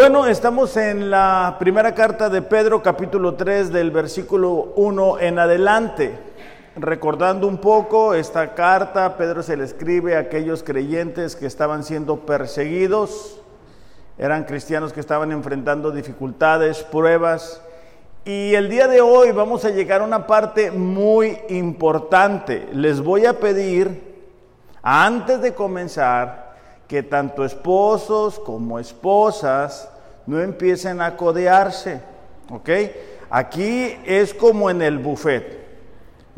Bueno, estamos en la primera carta de Pedro, capítulo 3, del versículo 1 en adelante. Recordando un poco esta carta, Pedro se le escribe a aquellos creyentes que estaban siendo perseguidos, eran cristianos que estaban enfrentando dificultades, pruebas. Y el día de hoy vamos a llegar a una parte muy importante. Les voy a pedir, antes de comenzar, que tanto esposos como esposas no empiecen a codearse, ¿ok? Aquí es como en el buffet,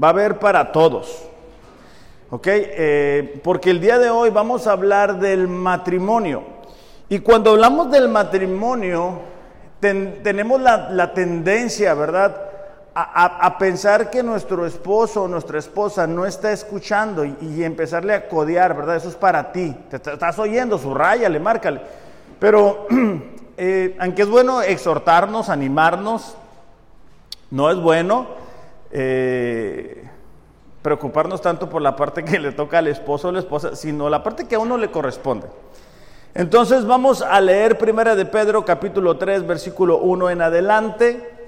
va a haber para todos, ¿ok? Eh, porque el día de hoy vamos a hablar del matrimonio. Y cuando hablamos del matrimonio, tenemos la, la tendencia, ¿verdad? A, pensar que nuestro esposo o nuestra esposa no está escuchando y, empezarle a codear, ¿verdad? Eso es para ti. Te, estás oyendo, subrayale, márcale. Pero, eh, aunque es bueno exhortarnos, animarnos, no es bueno eh, preocuparnos tanto por la parte que le toca al esposo o la esposa, sino la parte que a uno le corresponde. Entonces vamos a leer Primera de Pedro capítulo 3 versículo 1 en adelante.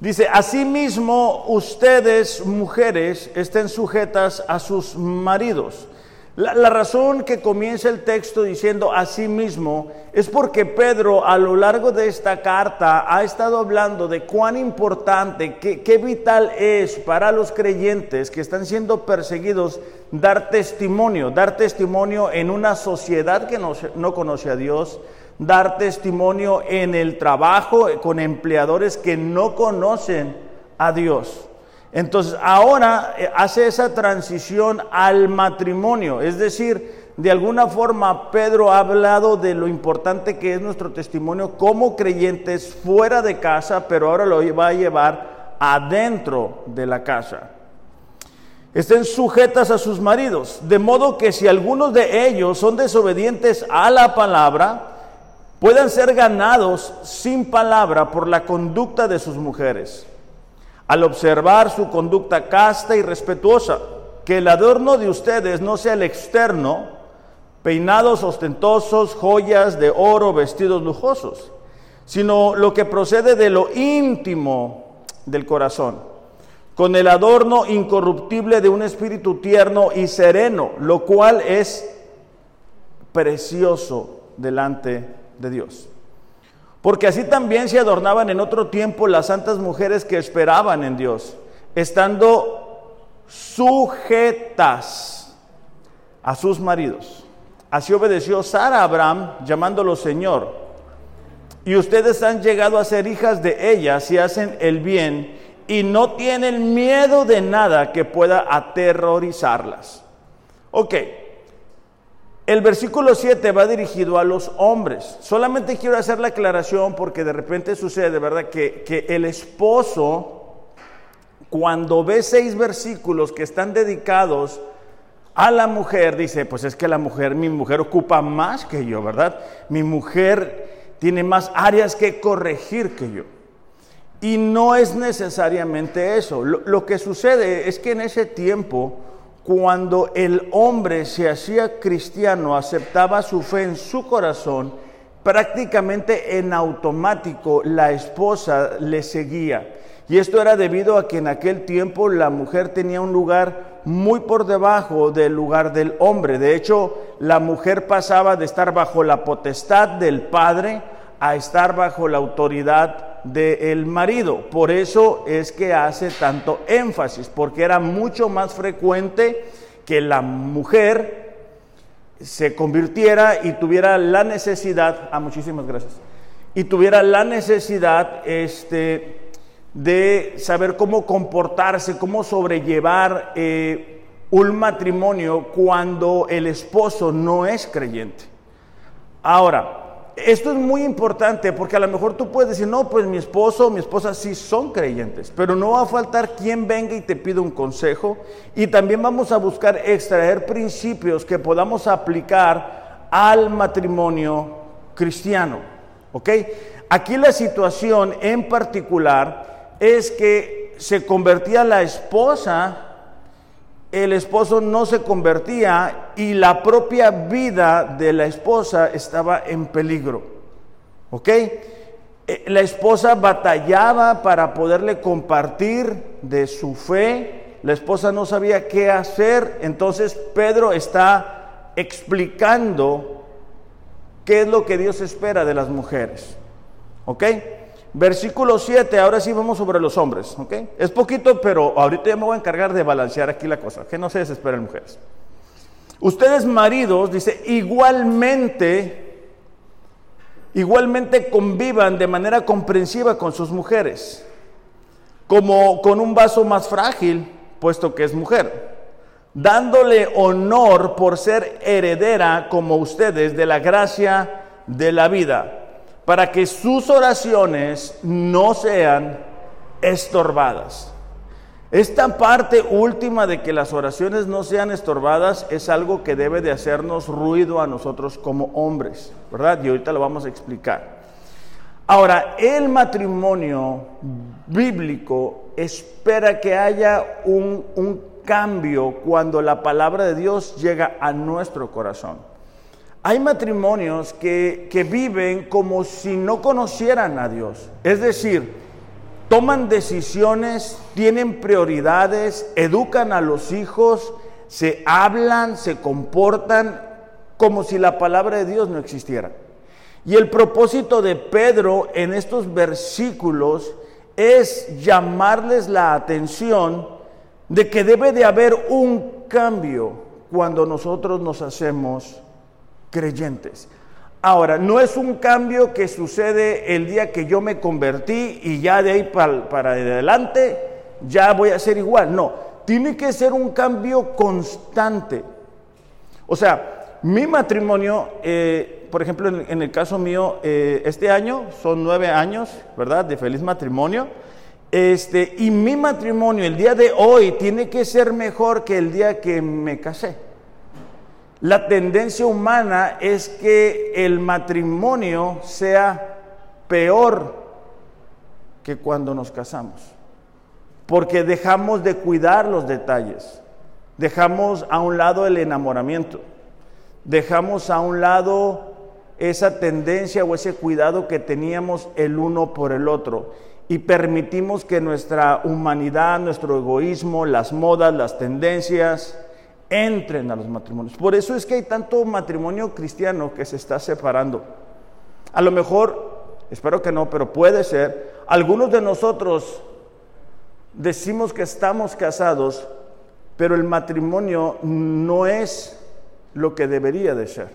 Dice, asimismo ustedes mujeres estén sujetas a sus maridos. La, razón que comienza el texto diciendo asimismo es porque Pedro a lo largo de esta carta ha estado hablando de cuán importante, qué, qué vital es para los creyentes que están siendo perseguidos dar testimonio, dar testimonio en una sociedad que no, no conoce a Dios, dar testimonio en el trabajo con empleadores que no conocen a Dios. Entonces ahora eh, hace esa transición al matrimonio, es decir, de alguna forma Pedro ha hablado de lo importante que es nuestro testimonio como creyentes fuera de casa, pero ahora lo va a llevar adentro de la casa. Estén sujetas a sus maridos, de modo que si algunos de ellos son desobedientes a la palabra, puedan ser ganados sin palabra por la conducta de sus mujeres, al observar su conducta casta y respetuosa, que el adorno de ustedes no sea el externo, peinados ostentosos, joyas de oro, vestidos lujosos, sino lo que procede de lo íntimo del corazón, con el adorno incorruptible de un espíritu tierno y sereno, lo cual es precioso delante de Dios. Porque así también se adornaban en otro tiempo las santas mujeres que esperaban en Dios, estando sujetas a sus maridos. Así obedeció Sara a Abraham, llamándolo Señor. Y ustedes han llegado a ser hijas de ella si hacen el bien y no tienen miedo de nada que pueda aterrorizarlas. Ok, el versículo 7 va dirigido a los hombres. Solamente quiero hacer la aclaración porque de repente sucede, ¿verdad? Que, que el esposo, cuando ve seis versículos que están dedicados a la mujer, dice, pues es que la mujer, mi mujer ocupa más que yo, ¿verdad? Mi mujer tiene más áreas que corregir que yo. Y no es necesariamente eso. Lo, lo que sucede es que en ese tiempo cuando el hombre se hacía cristiano, aceptaba su fe en su corazón, prácticamente en automático la esposa le seguía. Y esto era debido a que en aquel tiempo la mujer tenía un lugar muy por debajo del lugar del hombre. De hecho, la mujer pasaba de estar bajo la potestad del padre a estar bajo la autoridad del marido. Por eso es que hace tanto énfasis, porque era mucho más frecuente que la mujer se convirtiera y tuviera la necesidad, ah, muchísimas gracias, y tuviera la necesidad este, de saber cómo comportarse, cómo sobrellevar eh, un matrimonio cuando el esposo no es creyente. Ahora, esto es muy importante porque a lo mejor tú puedes decir, no, pues mi esposo o mi esposa sí son creyentes, pero no va a faltar quien venga y te pida un consejo y también vamos a buscar extraer principios que podamos aplicar al matrimonio cristiano. ¿Ok? Aquí la situación en particular es que se convertía la esposa el esposo no se convertía y la propia vida de la esposa estaba en peligro. ¿Ok? Eh, la esposa batallaba para poderle compartir de su fe. La esposa no sabía qué hacer. Entonces Pedro está explicando qué es lo que Dios espera de las mujeres. ¿Ok? Versículo 7, ahora sí vamos sobre los hombres. ¿Ok? Es poquito, pero ahorita ya me voy a encargar de balancear aquí la cosa. Que no se desesperen mujeres. Ustedes maridos, dice, igualmente igualmente convivan de manera comprensiva con sus mujeres, como con un vaso más frágil, puesto que es mujer, dándole honor por ser heredera como ustedes de la gracia de la vida, para que sus oraciones no sean estorbadas. Esta parte última de que las oraciones no sean estorbadas es algo que debe de hacernos ruido a nosotros como hombres, ¿verdad? Y ahorita lo vamos a explicar. Ahora, el matrimonio bíblico espera que haya un, un cambio cuando la palabra de Dios llega a nuestro corazón. Hay matrimonios que, que viven como si no conocieran a Dios. Es decir, toman decisiones, tienen prioridades, educan a los hijos, se hablan, se comportan como si la palabra de Dios no existiera. Y el propósito de Pedro en estos versículos es llamarles la atención de que debe de haber un cambio cuando nosotros nos hacemos creyentes. Ahora, no es un cambio que sucede el día que yo me convertí y ya de ahí para, adelante ya voy a ser igual. No, tiene que ser un cambio constante. O sea, mi matrimonio, eh, por ejemplo, en, el caso mío, eh, este año son nueve años, ¿verdad?, de feliz matrimonio. Este, y mi matrimonio el día de hoy tiene que ser mejor que el día que me casé. La tendencia humana es que el matrimonio sea peor que cuando nos casamos, porque dejamos de cuidar los detalles, dejamos a un lado el enamoramiento, dejamos a un lado esa tendencia o ese cuidado que teníamos el uno por el otro y permitimos que nuestra humanidad, nuestro egoísmo, las modas, las tendencias, entren a los matrimonios. Por eso es que hay tanto matrimonio cristiano que se está separando. A lo mejor, espero que no, pero puede ser, algunos de nosotros decimos que estamos casados, pero el matrimonio no es lo que debería de ser.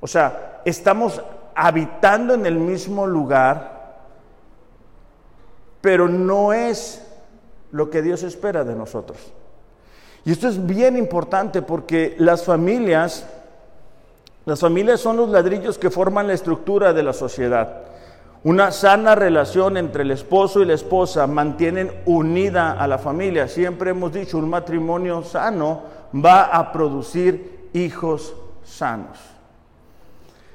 O sea, estamos habitando en el mismo lugar, pero no es lo que Dios espera de nosotros. Y esto es bien importante porque las familias, las familias son los ladrillos que forman la estructura de la sociedad. Una sana relación entre el esposo y la esposa mantienen unida a la familia. Siempre hemos dicho, un matrimonio sano va a producir hijos sanos.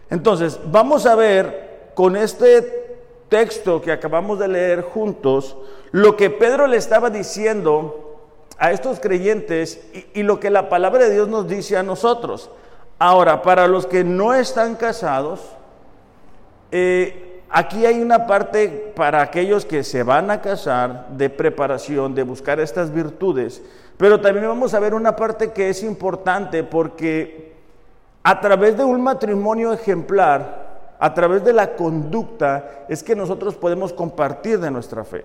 Entonces, vamos a ver con este texto que acabamos de leer juntos, lo que Pedro le estaba diciendo a estos creyentes y, lo que la palabra de Dios nos dice a nosotros. Ahora, para los que no están casados, eh, aquí hay una parte para aquellos que se van a casar de preparación, de buscar estas virtudes, pero también vamos a ver una parte que es importante porque a través de un matrimonio ejemplar, a través de la conducta, es que nosotros podemos compartir de nuestra fe.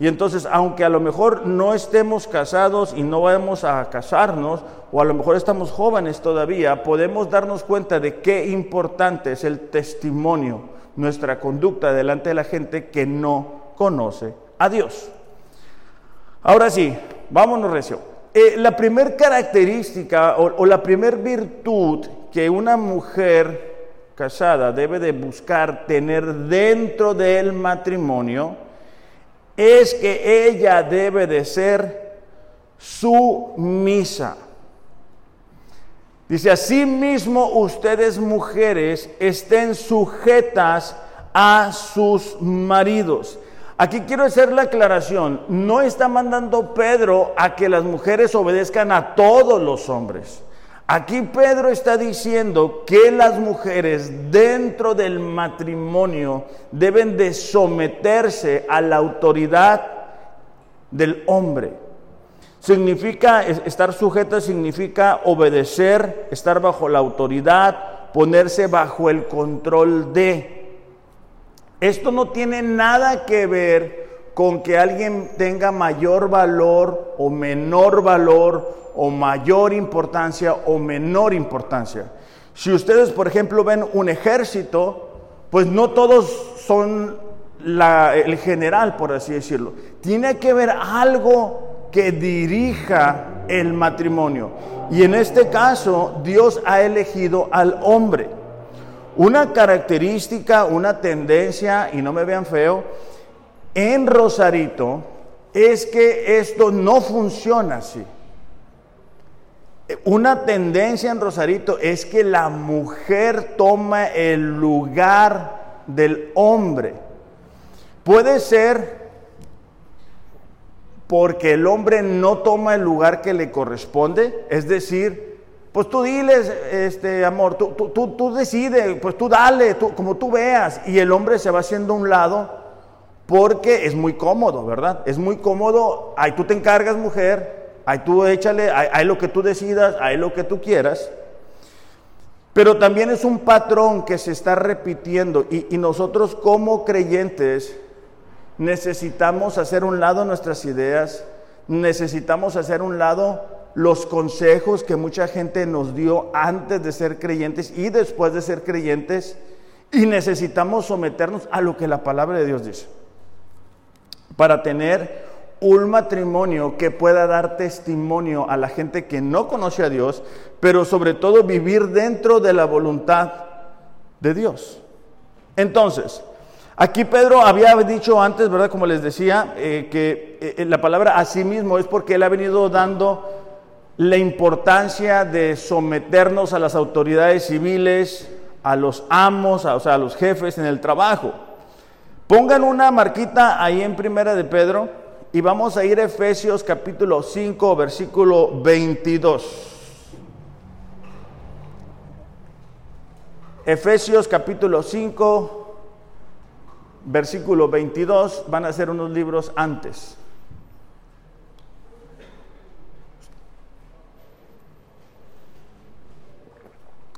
Y entonces, aunque a lo mejor no estemos casados y no vamos a casarnos, o a lo mejor estamos jóvenes todavía, podemos darnos cuenta de qué importante es el testimonio, nuestra conducta delante de la gente que no conoce a Dios. Ahora sí, vámonos recio. Eh, la primera característica o, o la primera virtud que una mujer casada debe de buscar tener dentro del matrimonio es que ella debe de ser sumisa. Dice, asimismo ustedes mujeres estén sujetas a sus maridos. Aquí quiero hacer la aclaración, no está mandando Pedro a que las mujeres obedezcan a todos los hombres. Aquí Pedro está diciendo que las mujeres dentro del matrimonio deben de someterse a la autoridad del hombre. Significa estar sujeta, significa obedecer, estar bajo la autoridad, ponerse bajo el control de. Esto no tiene nada que ver con que alguien tenga mayor valor o menor valor o mayor importancia o menor importancia. Si ustedes, por ejemplo, ven un ejército, pues no todos son el general, por así decirlo. Tiene que haber algo que dirija el matrimonio. Y en este caso, Dios ha elegido al hombre. Una característica, una tendencia, y no me vean feo, en Rosarito es que esto no funciona así. Una tendencia en Rosarito es que la mujer toma el lugar del hombre. Puede ser porque el hombre no toma el lugar que le corresponde, es decir, pues tú diles, este amor, tú, tú, tú, decides, pues tú dale, tú, como tú veas, y el hombre se va haciendo a un lado porque es muy cómodo, ¿verdad? Es muy cómodo, ahí tú te encargas mujer, Ahí tú échale, hay, lo que tú decidas, hay lo que tú quieras. Pero también es un patrón que se está repitiendo y, nosotros como creyentes necesitamos hacer un lado nuestras ideas, necesitamos hacer un lado los consejos que mucha gente nos dio antes de ser creyentes y después de ser creyentes y necesitamos someternos a lo que la palabra de Dios dice para tener un matrimonio que pueda dar testimonio a la gente que no conoce a Dios, pero sobre todo vivir dentro de la voluntad de Dios. Entonces, aquí Pedro había dicho antes, ¿verdad? Como les decía, eh, que eh, eh, la palabra a sí mismo es porque él ha venido dando la importancia de someternos a las autoridades civiles, a los amos, o sea, a los jefes en el trabajo. Pongan una marquita ahí en primera de Pedro y vamos a ir a Efesios capítulo 5, versículo 22. Efesios capítulo 5, versículo 22, van a ser unos libros antes.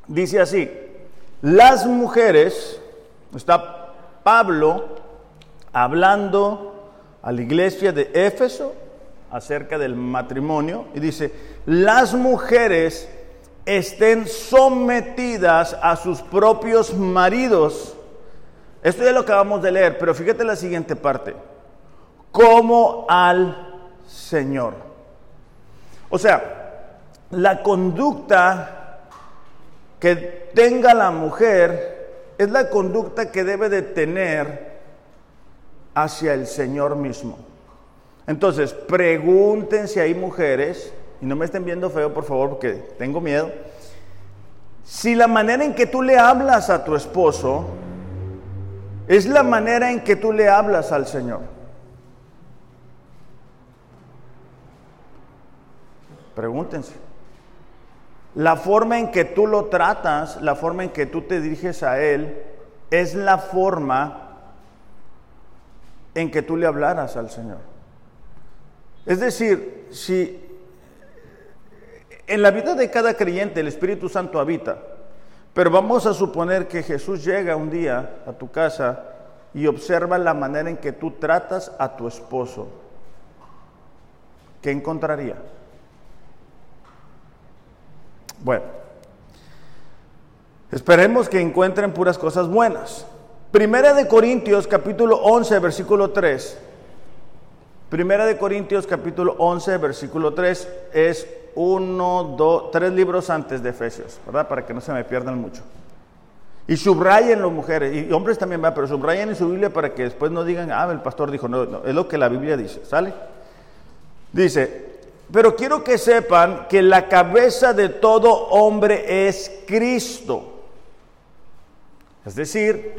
Dice así, las mujeres, está Pablo hablando a la iglesia de Éfeso acerca del matrimonio y dice, las mujeres estén sometidas a sus propios maridos. Esto ya lo acabamos de leer, pero fíjate la siguiente parte. Como al Señor. O sea, la conducta que tenga la mujer es la conducta que debe de tener hacia el Señor mismo. Entonces, pregunten si hay mujeres, y no me estén viendo feo, por favor, porque tengo miedo, si la manera en que tú le hablas a tu esposo es la manera en que tú le hablas al Señor. Pregúntense. La forma en que tú lo tratas, la forma en que tú te diriges a Él, es la forma en que tú le hablaras al Señor. Es decir, si en la vida de cada creyente el Espíritu Santo habita, pero vamos a suponer que Jesús llega un día a tu casa y observa la manera en que tú tratas a tu esposo, ¿qué encontraría? Bueno, esperemos que encuentren puras cosas buenas. Primera de Corintios capítulo 11 versículo 3. Primera de Corintios capítulo 11 versículo 3 es uno, dos, tres libros antes de Efesios, ¿verdad? Para que no se me pierdan mucho. Y subrayen las mujeres, y hombres también va, pero subrayen en su Biblia para que después no digan, ah, el pastor dijo, no, no, es lo que la Biblia dice, ¿sale? Dice, pero quiero que sepan que la cabeza de todo hombre es Cristo. Es decir,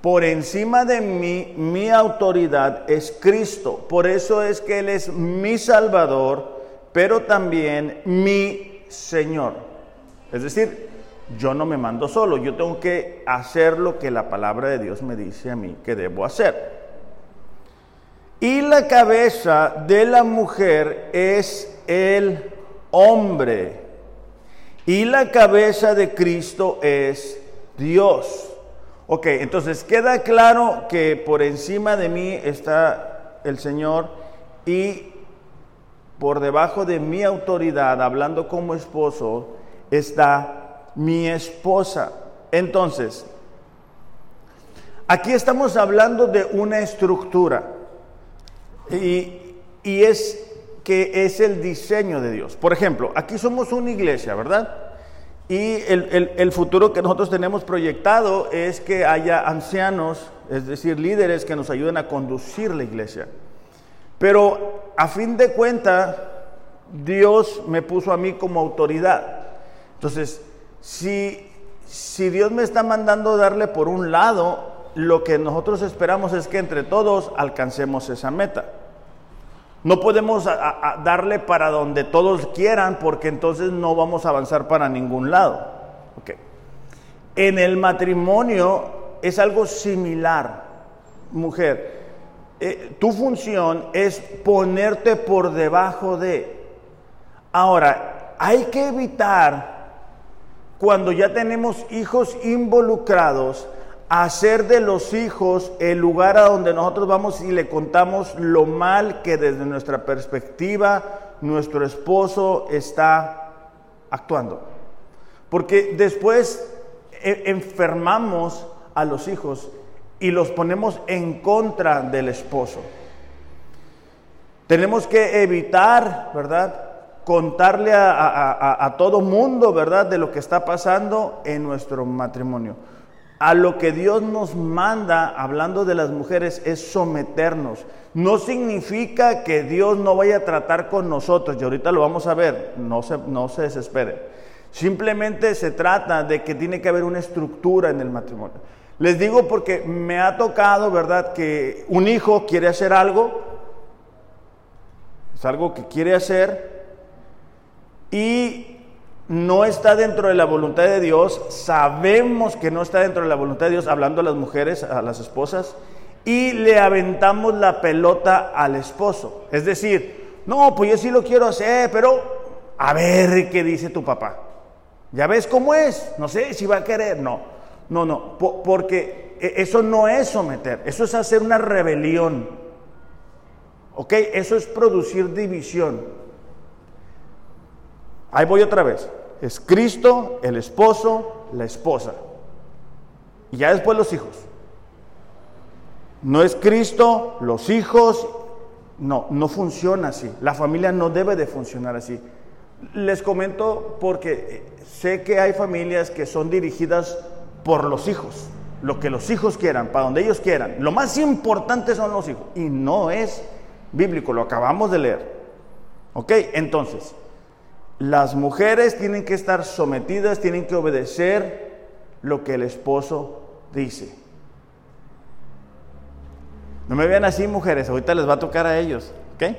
por encima de mí, mi autoridad es Cristo. Por eso es que Él es mi Salvador, pero también mi Señor. Es decir, yo no me mando solo, yo tengo que hacer lo que la palabra de Dios me dice a mí que debo hacer. Y la cabeza de la mujer es el hombre. Y la cabeza de Cristo es Dios. Ok, entonces queda claro que por encima de mí está el Señor y por debajo de mi autoridad, hablando como esposo, está mi esposa. Entonces, aquí estamos hablando de una estructura. Y, es que es el diseño de Dios. Por ejemplo, aquí somos una iglesia, ¿verdad? Y el, futuro que nosotros tenemos proyectado es que haya ancianos, es decir, líderes que nos ayuden a conducir la iglesia. Pero a fin de cuentas, Dios me puso a mí como autoridad. Entonces, si, si Dios me está mandando darle por un lado, lo que nosotros esperamos es que entre todos alcancemos esa meta. No podemos darle para donde todos quieran porque entonces no vamos a avanzar para ningún lado. En el matrimonio es algo similar, mujer. Eh, tu función es ponerte por debajo de. Ahora, hay que evitar cuando ya tenemos hijos involucrados hacer de los hijos el lugar a donde nosotros vamos y le contamos lo mal que desde nuestra perspectiva nuestro esposo está actuando. Porque después e, enfermamos a los hijos y los ponemos en contra del esposo. Tenemos que evitar, ¿verdad? Contarle a, a todo mundo, ¿verdad? De lo que está pasando en nuestro matrimonio a lo que Dios nos manda, hablando de las mujeres, es someternos. No significa que Dios no vaya a tratar con nosotros, y ahorita lo vamos a ver, no se, no se desespere. Simplemente se trata de que tiene que haber una estructura en el matrimonio. Les digo porque me ha tocado, ¿verdad?, que un hijo quiere hacer algo, es algo que quiere hacer, y no está dentro de la voluntad de Dios, sabemos que no está dentro de la voluntad de Dios, hablando a las mujeres, a las esposas, y le aventamos la pelota al esposo. Es decir, no, pues yo sí lo quiero hacer, pero a ver qué dice tu papá. ¿Ya ves cómo es? No sé si va a querer. No, no, no, porque e, eso no es someter, eso es hacer una rebelión. ¿Ok? Eso es producir división. Ahí voy otra vez. Es Cristo, el esposo, la esposa. Y ya después los hijos. No es Cristo, los hijos. No, no funciona así. La familia no debe de funcionar así. Les comento porque eh, sé que hay familias que son dirigidas por los hijos. Lo que los hijos quieran, para donde ellos quieran. Lo más importante son los hijos. Y no es bíblico, lo acabamos de leer. ¿Ok? Entonces, las mujeres tienen que estar sometidas, tienen que obedecer lo que el esposo dice. No me vean así, mujeres, ahorita les va a tocar a ellos. ¿ok?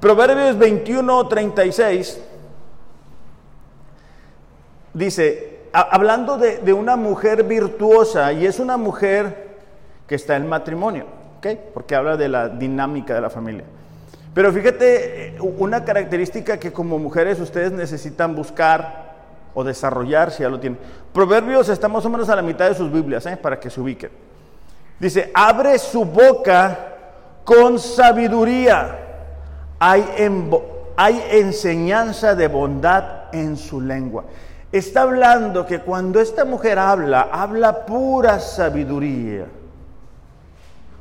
Proverbios 21, 36 dice, hablando de, de, una mujer virtuosa, y es una mujer que está en matrimonio, ¿ok? porque habla de la dinámica de la familia. Pero fíjate, eh, una característica que como mujeres ustedes necesitan buscar o desarrollar, si ya lo tienen. Proverbios está más o menos a la mitad de sus Biblias, ¿eh? para que se ubiquen. Dice, abre su boca con sabiduría. Hay, hay enseñanza de bondad en su lengua. Está hablando que cuando esta mujer habla, habla pura sabiduría.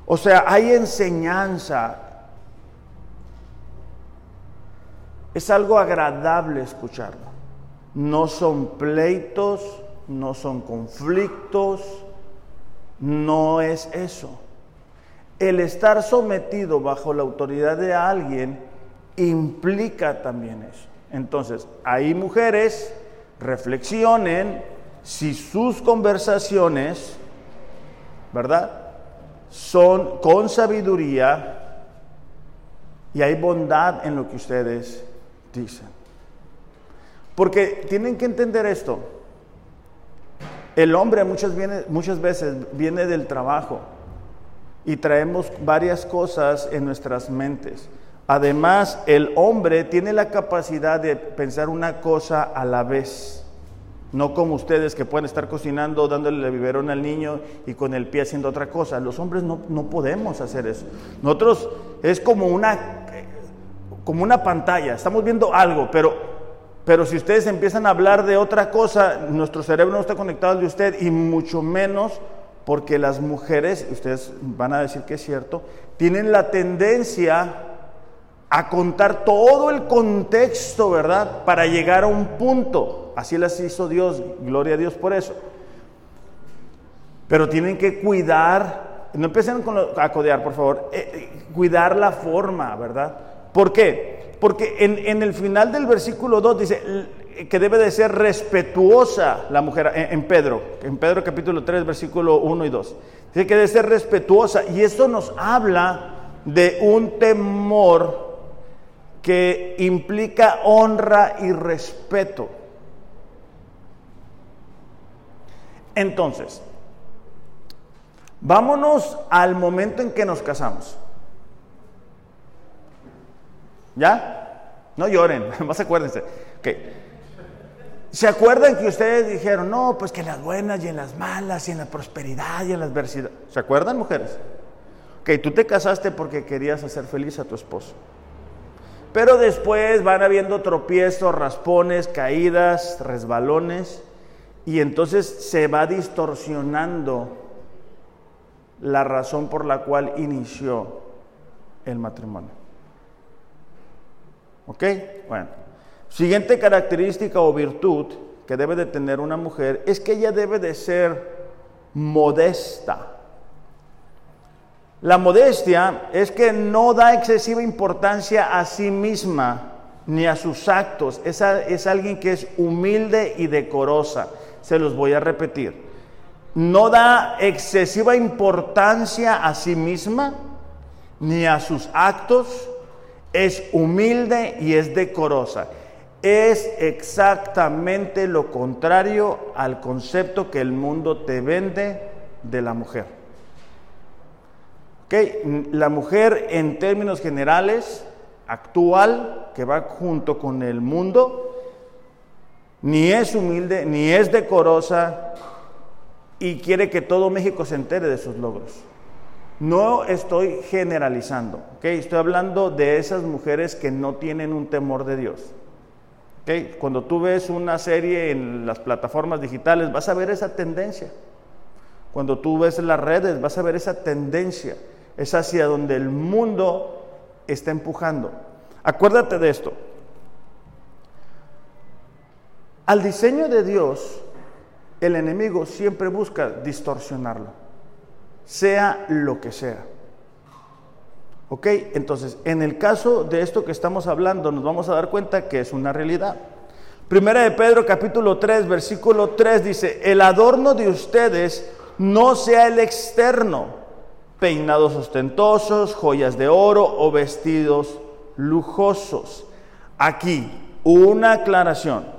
O sea, hay enseñanza, Es algo agradable escucharlo. No son pleitos, no son conflictos, no es eso. El estar sometido bajo la autoridad de alguien implica también eso. Entonces, ahí mujeres reflexionen si sus conversaciones, ¿verdad? Son con sabiduría y hay bondad en lo que ustedes dicen. Porque tienen que entender esto. El hombre muchas, muchas veces viene del trabajo y traemos varias cosas en nuestras mentes. Además, el hombre tiene la capacidad de pensar una cosa a la vez. No como ustedes que pueden estar cocinando, dándole el biberón al niño y con el pie haciendo otra cosa. Los hombres no, no podemos hacer eso. Nosotros es como una, como una pantalla. Estamos viendo algo, pero, pero si ustedes empiezan a hablar de otra cosa, nuestro cerebro no está conectado al de usted y mucho menos porque las mujeres, ustedes van a decir que es cierto, tienen la tendencia a contar todo el contexto, ¿verdad? Para llegar a un punto. Así las hizo Dios, gloria a Dios por eso. Pero tienen que cuidar, no empiecen a codear, por favor, eh, eh, cuidar la forma, ¿verdad? ¿Por qué? Porque en, el final del versículo 2 dice que debe de ser respetuosa la mujer, en, en Pedro, en Pedro capítulo 3, versículo 1 y 2. Dice que debe ser respetuosa y esto nos habla de un temor que implica honra y respeto. Entonces, vámonos al momento en que nos casamos. ¿Ya? No lloren, más acuérdense. Okay. ¿Se acuerdan que ustedes dijeron, no, pues que en las buenas y en las malas y en la prosperidad y en la adversidad? ¿Se acuerdan, mujeres? Que tú te casaste porque querías hacer feliz a tu esposo. Pero después van habiendo tropiezos, raspones, caídas, resbalones, y entonces se va distorsionando la razón por la cual inició el matrimonio. ¿Ok? Bueno. Siguiente característica o virtud que debe de tener una mujer es que ella debe de ser modesta. La modestia es que no da excesiva importancia a sí misma ni a sus actos. Es, es alguien que es humilde y decorosa. Se los voy a repetir. No da excesiva importancia a sí misma ni a sus actos. Es humilde y es decorosa. Es exactamente lo contrario al concepto que el mundo te vende de la mujer. La mujer en términos generales, actual, que va junto con el mundo, ni es humilde, ni es decorosa y quiere que todo México se entere de sus logros. No estoy generalizando, estoy hablando de esas mujeres que no tienen un temor de Dios. Cuando tú ves una serie en las plataformas digitales, vas a ver esa tendencia. Cuando tú ves las redes, vas a ver esa tendencia es hacia donde el mundo está empujando. Acuérdate de esto. Al diseño de Dios, el enemigo siempre busca distorsionarlo, sea lo que sea. ¿Ok? Entonces, en el caso de esto que estamos hablando, nos vamos a dar cuenta que es una realidad. Primera de Pedro capítulo 3, versículo 3 dice, el adorno de ustedes no sea el externo, peinados ostentosos, joyas de oro o vestidos lujosos. Aquí, una aclaración.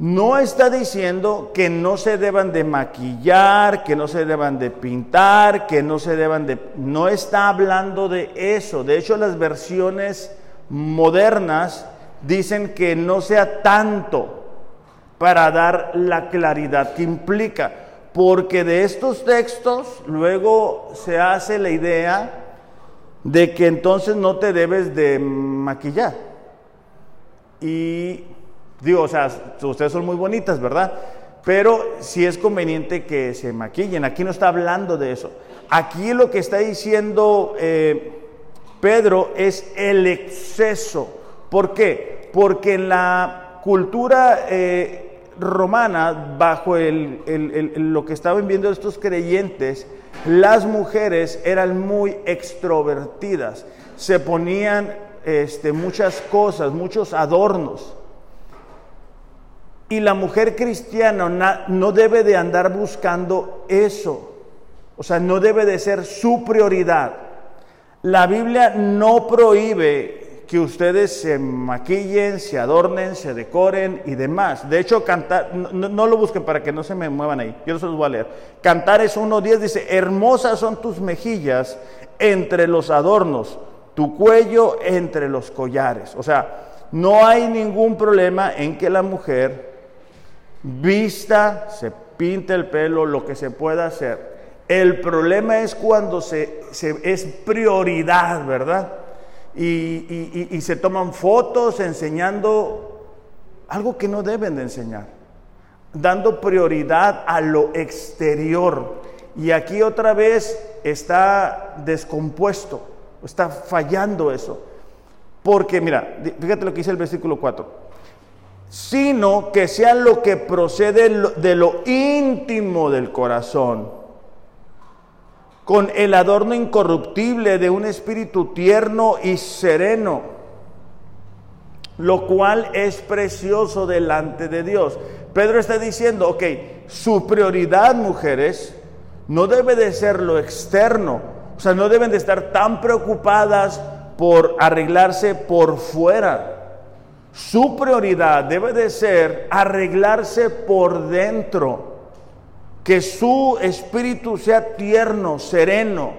No está diciendo que no se deban de maquillar, que no se deban de pintar, que no se deban de... No está hablando de eso. De hecho, las versiones modernas dicen que no sea tanto para dar la claridad que implica porque de estos textos luego se hace la idea de que entonces no te debes de maquillar. Y digo, o sea, ustedes son muy bonitas, ¿verdad? Pero sí es conveniente que se maquillen. Aquí no está hablando de eso. Aquí lo que está diciendo eh, Pedro es el exceso. ¿Por qué? Porque en la cultura eh, romana, bajo lo que estaban viendo estos creyentes, las mujeres eran muy extrovertidas, se ponían este, muchas cosas, muchos adornos. Y la mujer cristiana no debe de andar buscando eso, o sea, no debe de ser su prioridad. La Biblia no prohíbe que ustedes se maquillen, se adornen, se decoren y demás. De hecho, cantar, no, lo busquen para que no se me muevan ahí, yo se los voy a leer. Cantar es 1.10, dice, hermosas son tus mejillas entre los adornos, tu cuello entre los collares. O sea, no hay ningún problema en que la mujer vista, se pinte el pelo, lo que se pueda hacer. El problema es cuando se, es prioridad, ¿verdad? Y, se toman fotos enseñando algo que no deben de enseñar, dando prioridad a lo exterior. Y aquí otra vez está descompuesto, está fallando eso. Porque mira, fíjate lo que dice el versículo 4 sino que sea lo que procede de lo íntimo del corazón, con el adorno incorruptible de un espíritu tierno y sereno, lo cual es precioso delante de Dios. Pedro está diciendo, ok, su prioridad, mujeres, no debe de ser lo externo, o sea, no deben de estar tan preocupadas por arreglarse por fuera su prioridad debe de ser arreglarse por dentro, que su espíritu sea tierno, sereno.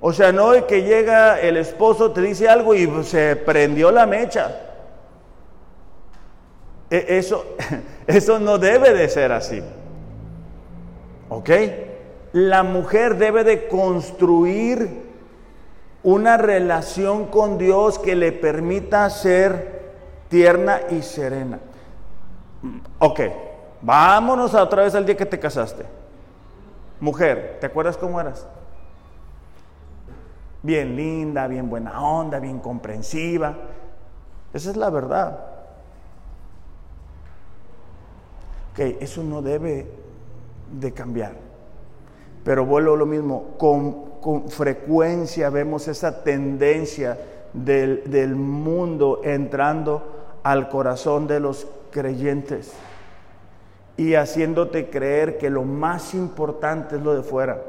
O sea, no es que llega el esposo, te dice algo y se prendió la mecha. E, eso, eso no debe de ser así. ¿Ok? La mujer debe de construir una relación con Dios que le permita ser tierna y serena. Ok, vámonos a otra vez al día que te casaste. Mujer, ¿te acuerdas cómo eras? Bien linda, bien buena onda, bien comprensiva. Esa es la verdad. Ok, eso no debe de cambiar. Pero vuelvo a lo mismo, con, frecuencia vemos esa tendencia del, del mundo entrando al corazón de los creyentes y haciéndote creer que lo más importante es lo de fuera.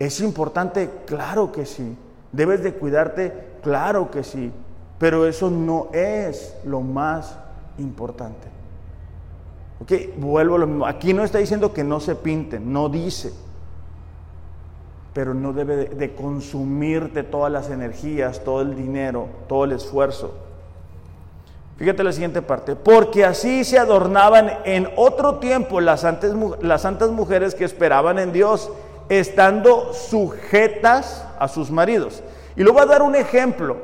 ¿Es importante? Claro que sí. ¿Debes de cuidarte? Claro que sí. Pero eso no es lo más importante. Ok, vuelvo a lo mismo. Aquí no está diciendo que no se pinten, no dice. Pero no debe de, de consumirte todas las energías, todo el dinero, todo el esfuerzo. Fíjate la siguiente parte. Porque así se adornaban en otro tiempo las, las santas mujeres que esperaban en Dios, estando sujetas a sus maridos. Y luego va a dar un ejemplo.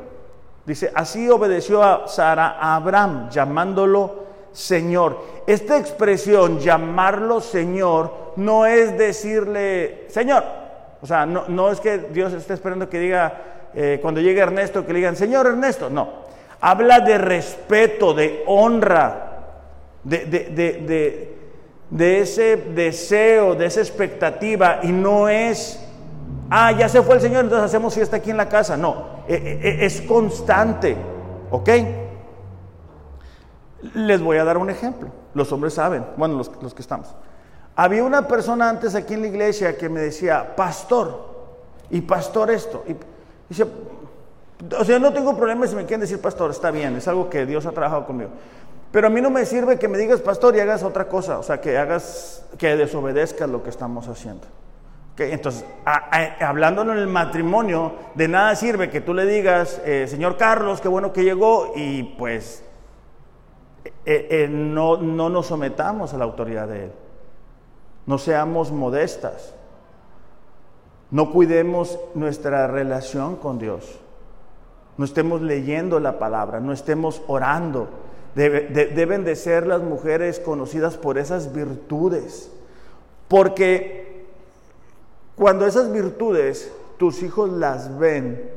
Dice, así obedeció a Sara a Abraham, llamándolo Señor. Esta expresión, llamarlo Señor, no es decirle Señor. O sea, no, no es que Dios esté esperando que diga, eh, cuando llegue Ernesto, que le digan, Señor Ernesto. No, habla de respeto, de honra, de, ese deseo, de esa expectativa, y no es, ah, ya se fue el Señor, entonces hacemos fiesta aquí en la casa. No, e, e, e, es constante, ¿ok? Les voy a dar un ejemplo. Los hombres saben, bueno, los, los que estamos. Había una persona antes aquí en la iglesia que me decía, pastor, y pastor esto. Y dice, o sea, no tengo problema si me quieren decir pastor, está bien, es algo que Dios ha trabajado conmigo. Pero a mí no me sirve que me digas pastor y hagas otra cosa, o sea, que hagas, que desobedezcas lo que estamos haciendo. Entonces, hablando en el matrimonio, de nada sirve que tú le digas, eh, señor Carlos, qué bueno que llegó, y pues eh, eh, no, no nos sometamos a la autoridad de él. No seamos modestas. No cuidemos nuestra relación con Dios no estemos leyendo la palabra, no estemos orando. deben de ser las mujeres conocidas por esas virtudes. Porque cuando esas virtudes tus hijos las ven,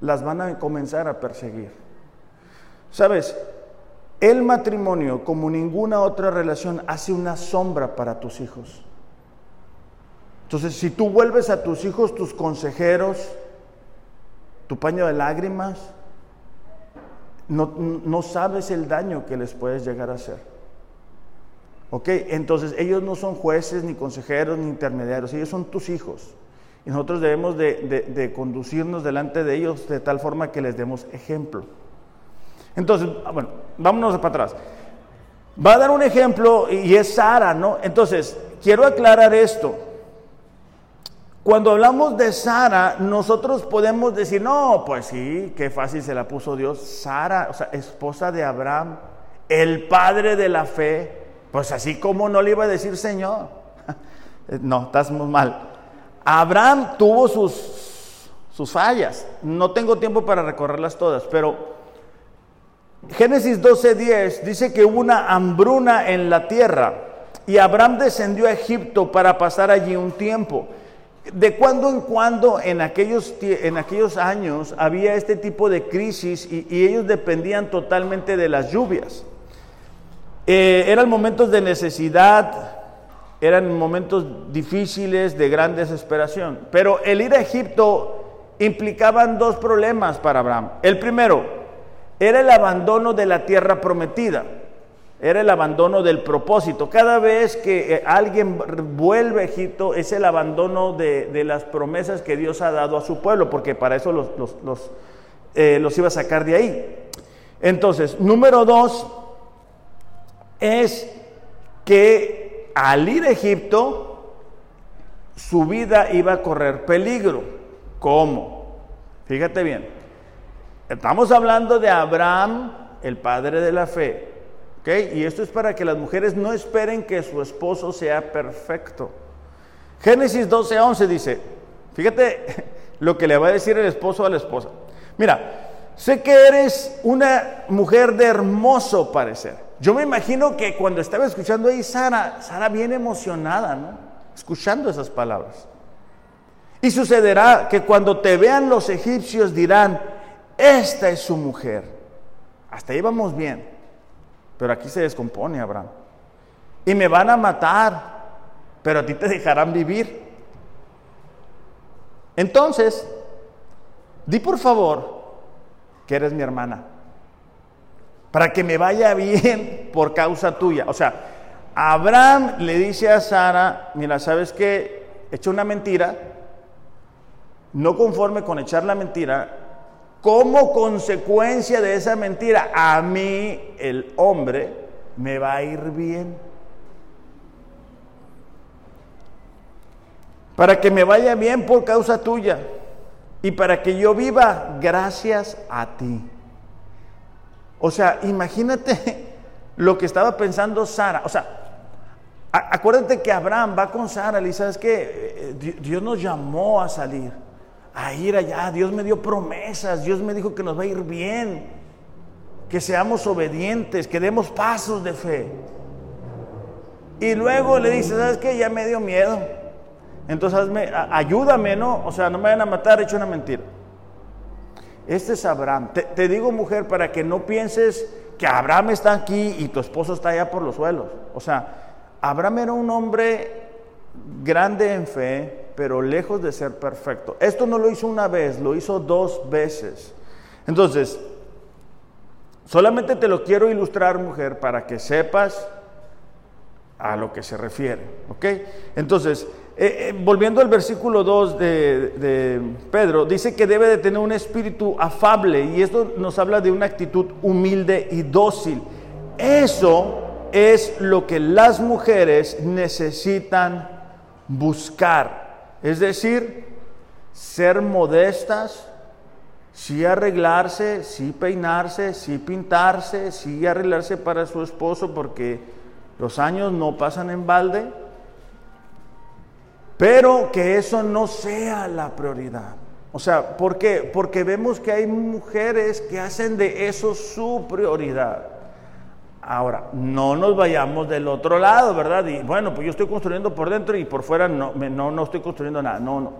las van a comenzar a perseguir. Sabes, el matrimonio, como ninguna otra relación, hace una sombra para tus hijos. Entonces, si tú vuelves a tus hijos tus consejeros, tu paño de lágrimas, no, sabes el daño que les puedes llegar a hacer. ¿Ok? Entonces ellos no son jueces, ni consejeros, ni intermediarios, ellos son tus hijos. Y nosotros debemos de, conducirnos delante de ellos de tal forma que les demos ejemplo. Entonces, ah, bueno, vámonos para atrás. Va a dar un ejemplo y es Sara, ¿no? Entonces, quiero aclarar esto. Cuando hablamos de Sara, nosotros podemos decir, no, pues sí, qué fácil se la puso Dios. Sara, o sea, esposa de Abraham, el padre de la fe, pues así como no le iba a decir Señor. no, estás muy mal. Abraham tuvo sus, sus fallas. No tengo tiempo para recorrerlas todas, pero Génesis 12:10 dice que hubo una hambruna en la tierra y Abraham descendió a Egipto para pasar allí un tiempo. De cuando en cuando en aquellos, en aquellos años había este tipo de crisis y, ellos dependían totalmente de las lluvias. Eh, eran momentos de necesidad, eran momentos difíciles, de gran desesperación. Pero el ir a Egipto implicaban dos problemas para Abraham. El primero, era el abandono de la tierra prometida, era el abandono del propósito. Cada vez que eh, alguien vuelve a Egipto es el abandono de, las promesas que Dios ha dado a su pueblo, porque para eso los, los, eh, los iba a sacar de ahí. Entonces, número dos es que al ir a Egipto, su vida iba a correr peligro. ¿Cómo? Fíjate bien. Estamos hablando de Abraham, el padre de la fe. Y esto es para que las mujeres no esperen que su esposo sea perfecto. Génesis 12:11 dice, fíjate lo que le va a decir el esposo a la esposa. Mira, sé que eres una mujer de hermoso parecer. Yo me imagino que cuando estaba escuchando ahí Sara, Sara viene emocionada, ¿no? Escuchando esas palabras. Y sucederá que cuando te vean los egipcios dirán, esta es su mujer. Hasta ahí vamos bien. Pero aquí se descompone Abraham. Y me van a matar, pero a ti te dejarán vivir. Entonces, di por favor que eres mi hermana. Para que me vaya bien por causa tuya. O sea, Abraham le dice a Sara, mira, ¿sabes qué? He hecho una mentira. No conforme con echar la mentira, como consecuencia de esa mentira, a mí, el hombre, me va a ir bien. Para que me vaya bien por causa tuya y para que yo viva gracias a ti. O sea, imagínate lo que estaba pensando Sara. O sea, acuérdate que Abraham va con Sara y sabes que eh, Dios nos llamó a salir a ir allá. Dios me dio promesas, Dios me dijo que nos va a ir bien, que seamos obedientes, que demos pasos de fe. Y luego le dice, ¿sabes qué? Ya me dio miedo. Entonces ayúdame, ¿no? O sea, no me vayan a matar, he hecho una mentira. Este es Abraham. Te, te, digo, mujer, para que no pienses que Abraham está aquí y tu esposo está allá por los suelos. O sea, Abraham era un hombre grande en fe, pero lejos de ser perfecto. Esto no lo hizo una vez, lo hizo dos veces. Entonces, solamente te lo quiero ilustrar, mujer, para que sepas a lo que se refiere. ¿Ok? Entonces, eh, eh, volviendo al versículo 2 de, de, Pedro, dice que debe de tener un espíritu afable y esto nos habla de una actitud humilde y dócil. Eso es lo que las mujeres necesitan buscar. Es decir, ser modestas, sí arreglarse, sí peinarse, sí pintarse, sí arreglarse para su esposo porque los años no pasan en balde, pero que eso no sea la prioridad. O sea, ¿por qué? Porque vemos que hay mujeres que hacen de eso su prioridad. Ahora, no nos vayamos del otro lado, ¿verdad? Y bueno, pues yo estoy construyendo por dentro y por fuera no, no, no estoy construyendo nada. No, no.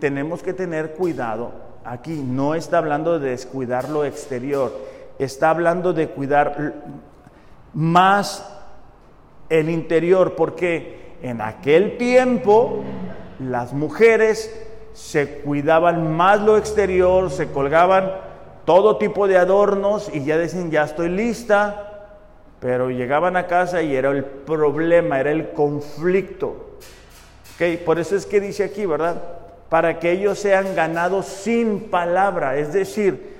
tenemos que tener cuidado aquí. No está hablando de descuidar lo exterior, está hablando de cuidar más el interior, porque en aquel tiempo las mujeres se cuidaban más lo exterior, se colgaban todo tipo de adornos y ya decían, ya estoy lista, pero llegaban a casa y era el problema, era el conflicto. ¿Okay? Por eso es que dice aquí, ¿verdad? Para que ellos sean ganados sin palabra, es decir,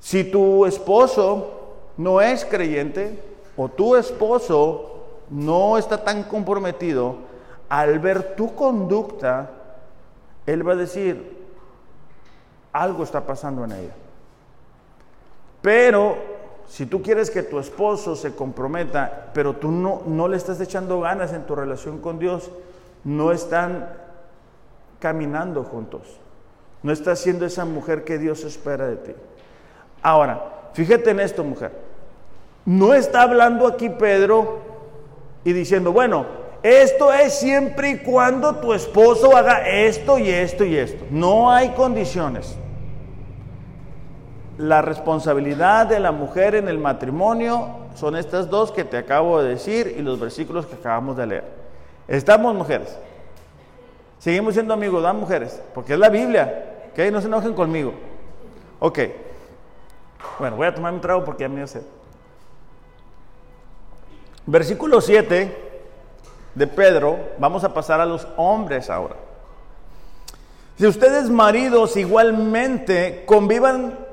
Si tu esposo no es creyente o tu esposo no está tan comprometido, al ver tu conducta, él va a decir, algo está pasando en ella. Pero si tú quieres que tu esposo se comprometa, pero tú no, no le estás echando ganas en tu relación con Dios, no están caminando juntos. No estás siendo esa mujer que Dios espera de ti. Ahora, fíjate en esto, mujer. No está hablando aquí Pedro y diciendo, bueno, esto es siempre y cuando tu esposo haga esto y esto y esto. No hay condiciones la responsabilidad de la mujer en el matrimonio son estas dos que te acabo de decir y los versículos que acabamos de leer. Estamos mujeres. Seguimos siendo amigos, ¿dan mujeres? Porque es la Biblia. ¿Ok? No se enojen conmigo. Ok. Bueno, voy a tomar un trago porque ya me sé. Versículo 7 de Pedro. Vamos a pasar a los hombres ahora. Si ustedes maridos igualmente convivan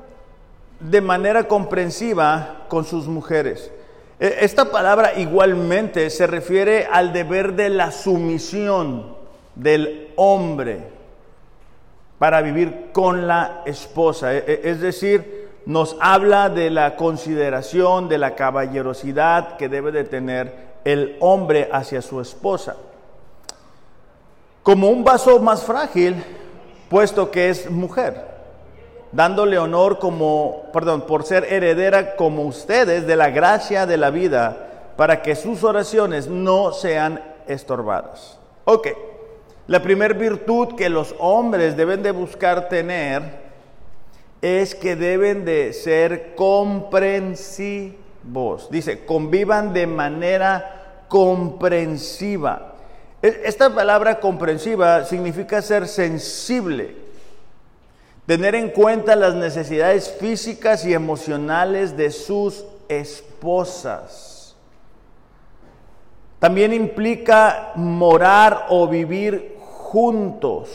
de manera comprensiva con sus mujeres. E, esta palabra igualmente se refiere al deber de la sumisión del hombre para vivir con la esposa. E, e, es decir, nos habla de la consideración, de la caballerosidad que debe de tener el hombre hacia su esposa. Como un vaso más frágil, puesto que es mujer dándole honor como, perdón, por ser heredera como ustedes de la gracia de la vida, para que sus oraciones no sean estorbadas. Ok, la primera virtud que los hombres deben de buscar tener es que deben de ser comprensivos. Dice, convivan de manera comprensiva. E, esta palabra comprensiva significa ser sensible Tener en cuenta las necesidades físicas y emocionales de sus esposas. También implica morar o vivir juntos.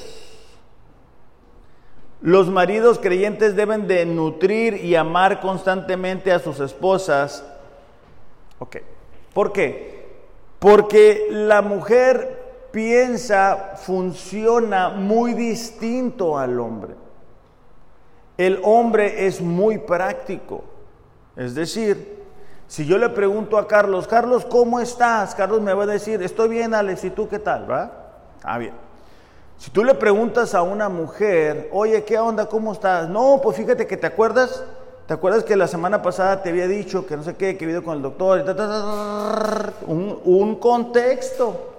Los maridos creyentes deben de nutrir y amar constantemente a sus esposas. Ok. ¿Por qué? Porque la mujer piensa, funciona muy distinto al hombre. El hombre es muy práctico. Es decir, si yo le pregunto a Carlos, Carlos, ¿cómo estás? Carlos me va a decir, estoy bien, Alex, ¿y tú qué tal? ¿Va? Ah, bien. Si tú le preguntas a una mujer, oye, ¿qué onda? ¿Cómo estás? No, pues fíjate que te acuerdas, ¿te acuerdas que la semana pasada te había dicho que no sé qué, que he ido con el doctor? un, un contexto.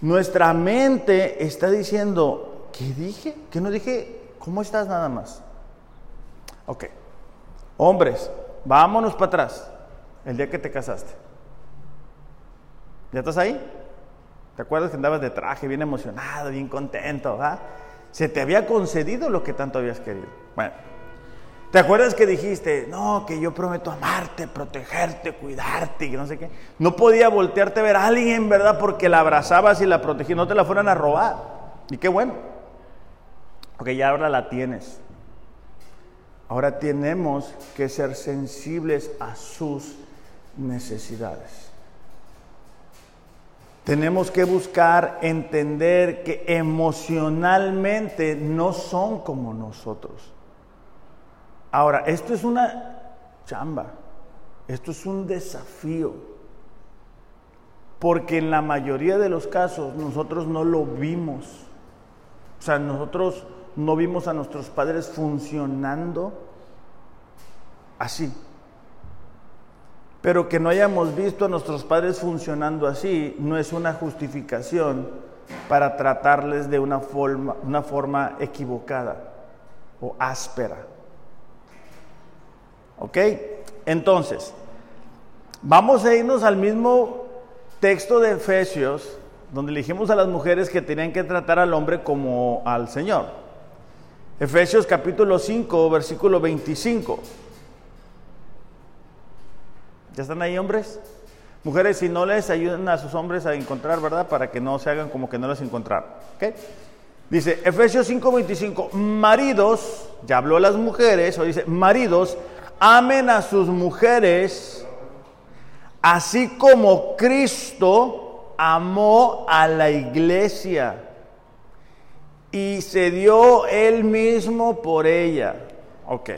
Nuestra mente está diciendo, ¿qué dije? ¿Qué no dije? ¿Cómo estás nada más? Ok. Hombres, vámonos para atrás. El día que te casaste. ¿Ya estás ahí? ¿Te acuerdas que andabas de traje, bien emocionado, bien contento? ¿ah? Se te había concedido lo que tanto habías querido. Bueno, ¿te acuerdas que dijiste, no, que yo prometo amarte, protegerte, cuidarte, y no sé qué? No podía voltearte a ver a alguien, ¿verdad? Porque la abrazabas y la protegías, no te la fueran a robar. Y qué bueno. Ok, ya ahora la tienes. Ahora tenemos que ser sensibles a sus necesidades. Tenemos que buscar entender que emocionalmente no son como nosotros. Ahora, esto es una chamba, esto es un desafío, porque en la mayoría de los casos nosotros no lo vimos. O sea, nosotros no vimos a nuestros padres funcionando así. Pero que no hayamos visto a nuestros padres funcionando así no es una justificación para tratarles de una forma, una forma equivocada o áspera. ¿Ok? Entonces, vamos a irnos al mismo texto de Efesios, donde dijimos a las mujeres que tenían que tratar al hombre como al Señor. Efesios capítulo 5, versículo 25. ¿Ya están ahí hombres? Mujeres, si no les ayudan a sus hombres a encontrar, ¿verdad? Para que no se hagan como que no les encontraron. Dice Efesios 5:25, maridos, ya habló las mujeres, o dice, maridos, amen a sus mujeres, así como Cristo amó a la iglesia y se dio él mismo por ella. Ok.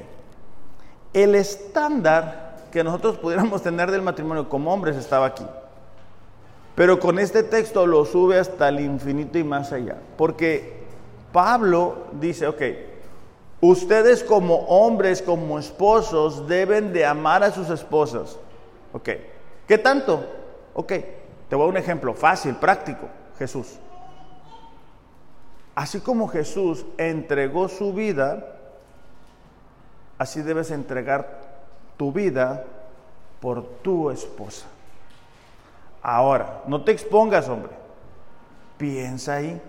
El estándar que nosotros pudiéramos tener del matrimonio como hombres estaba aquí. Pero con este texto lo sube hasta el infinito y más allá. Porque Pablo dice, ok, ustedes como hombres, como esposos, deben de amar a sus esposas. Ok, ¿qué tanto? Ok, te voy a un ejemplo fácil, práctico, Jesús. Así como Jesús entregó su vida, así debes entregar tu vida por tu esposa. Ahora, no te expongas, hombre. Piensa ahí.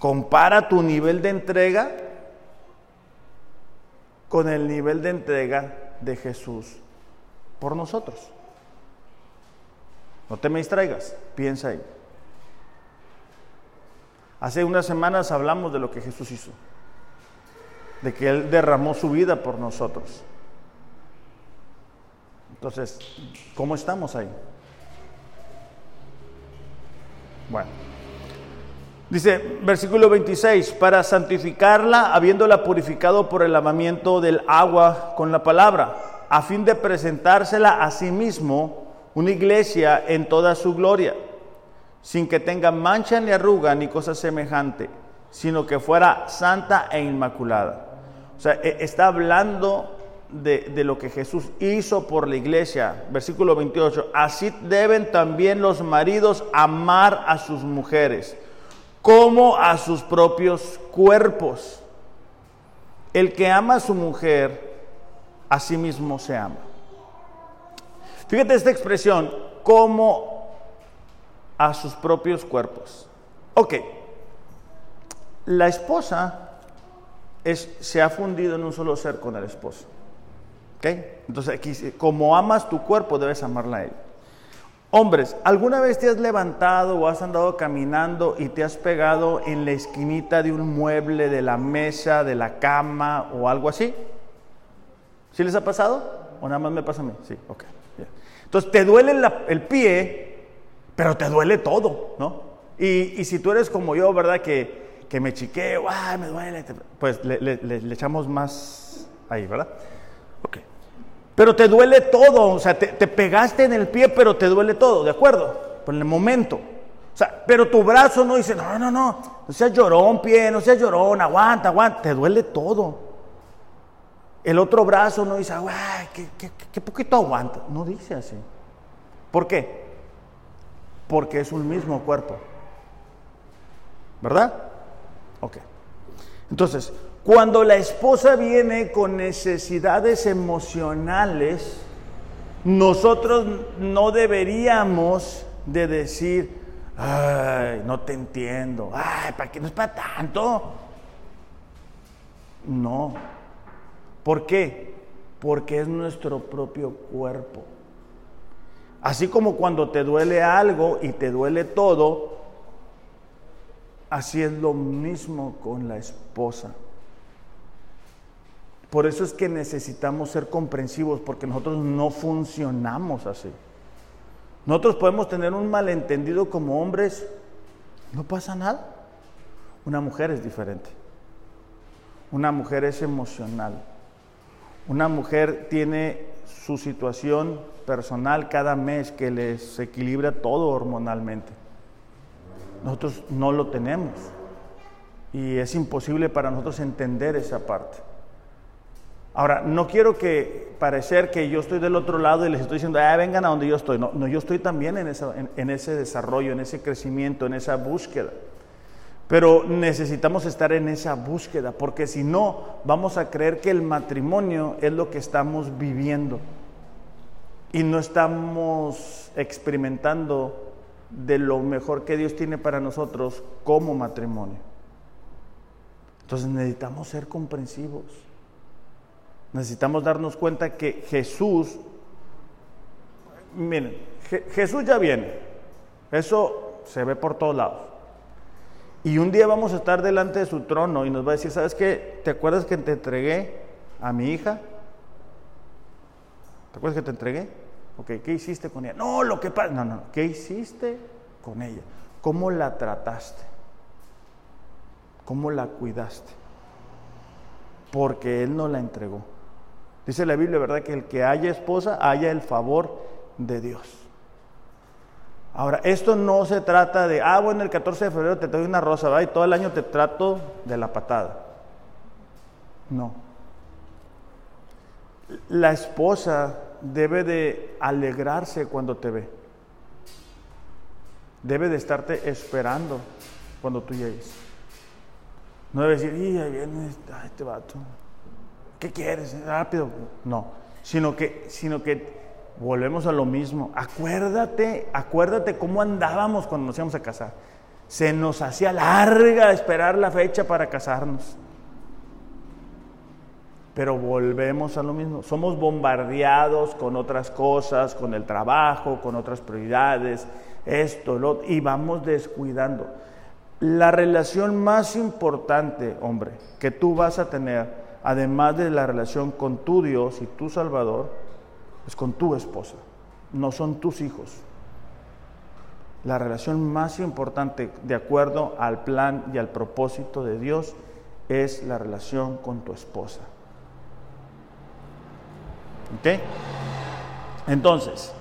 Compara tu nivel de entrega con el nivel de entrega de Jesús por nosotros. No te me distraigas, piensa ahí. Hace unas semanas hablamos de lo que Jesús hizo, de que Él derramó su vida por nosotros. Entonces, ¿cómo estamos ahí? Bueno. Dice, versículo 26, para santificarla, habiéndola purificado por el lavamiento del agua con la palabra, a fin de presentársela a sí mismo una iglesia en toda su gloria, sin que tenga mancha ni arruga ni cosa semejante, sino que fuera santa e inmaculada. O sea, e, está hablando de, de, lo que Jesús hizo por la iglesia. Versículo 28, así deben también los maridos amar a sus mujeres como a sus propios cuerpos. El que ama a su mujer, a sí mismo se ama. Fíjate esta expresión, como a sus propios cuerpos. Ok, la esposa es, se ha fundido en un solo ser con el esposo. ¿Ok? Entonces aquí, como amas tu cuerpo, debes amarla a él. Hombres, ¿alguna vez te has levantado o has andado caminando y te has pegado en la esquinita de un mueble, de la mesa, de la cama o algo así? ¿Sí les ha pasado? ¿O nada más me pasa a mí? Sí, ok. Entonces te duele el pie, pero te duele todo, ¿no? Y, si tú eres como yo, ¿verdad? Que, que me chiqueo, ¡ay, me duele! Pues le, echamos más ahí, ¿verdad? Ok. Pero te duele todo, o sea, te, pegaste en el pie, pero te duele todo, ¿de acuerdo? Por el momento. O sea, pero tu brazo no dice, no, no, no, no seas llorón, pie, no seas llorón, aguanta, aguanta, te duele todo. El otro brazo no dice, ay, qué, qué poquito aguanta. No dice así. ¿Por qué? Porque es un mismo cuerpo. ¿Verdad? Ok. Entonces, cuando la esposa viene con necesidades emocionales, nosotros no deberíamos de decir, ay, no te entiendo, ay, ¿para qué no es para tanto? No. ¿Por qué? Porque es nuestro propio cuerpo. Así como cuando te duele algo y te duele todo, así es lo mismo con la esposa. Por eso es que necesitamos ser comprensivos, porque nosotros no funcionamos así. Nosotros podemos tener un malentendido como hombres, no pasa nada. Una mujer es diferente. Una mujer es emocional. Una mujer tiene su situación personal cada mes que les equilibra todo hormonalmente. Nosotros no lo tenemos. Y es imposible para nosotros entender esa parte. Ahora, no quiero que parecer que yo estoy del otro lado y les estoy diciendo, ah, vengan a donde yo estoy. No, no yo estoy también en, en ese desarrollo, en ese crecimiento, en esa búsqueda. Pero necesitamos estar en esa búsqueda, porque si no, vamos a creer que el matrimonio es lo que estamos viviendo y no estamos experimentando de lo mejor que Dios tiene para nosotros como matrimonio. Entonces necesitamos ser comprensivos. Necesitamos darnos cuenta que Jesús, miren, Jesús ya viene, eso se ve por todos lados. Y un día vamos a estar delante de su trono y nos va a decir, ¿sabes qué? ¿Te acuerdas que te entregué a mi hija? ¿Te acuerdas que te entregué? Ok, ¿qué hiciste con ella? No, lo que pasa, no, no, ¿qué hiciste con ella? ¿Cómo la trataste? ¿Cómo la cuidaste? Porque Él no la entregó. Dice la Biblia, ¿verdad? Que el que haya esposa haya el favor de Dios. Ahora, esto no se trata de, ah, bueno, el 14 de febrero te doy una rosa, ¿verdad? Y todo el año te trato de la patada. No. La esposa debe de alegrarse cuando te ve. Debe de estarte esperando cuando tú llegues. No debe decir, y ahí viene este vato. ¿Qué quieres? Rápido. No. Sino que, sino que volvemos a lo mismo. Acuérdate, acuérdate cómo andábamos cuando nos íbamos a casar. Se nos hacía larga esperar la fecha para casarnos. Pero volvemos a lo mismo. Somos bombardeados con otras cosas, con el trabajo, con otras prioridades, esto, lo y vamos descuidando. La relación más importante, hombre, que tú vas a tener, además de la relación con tu Dios y tu Salvador, es con tu esposa, no son tus hijos. La relación más importante, de acuerdo al plan y al propósito de Dios, es la relación con tu esposa. ¿Ok? Entonces,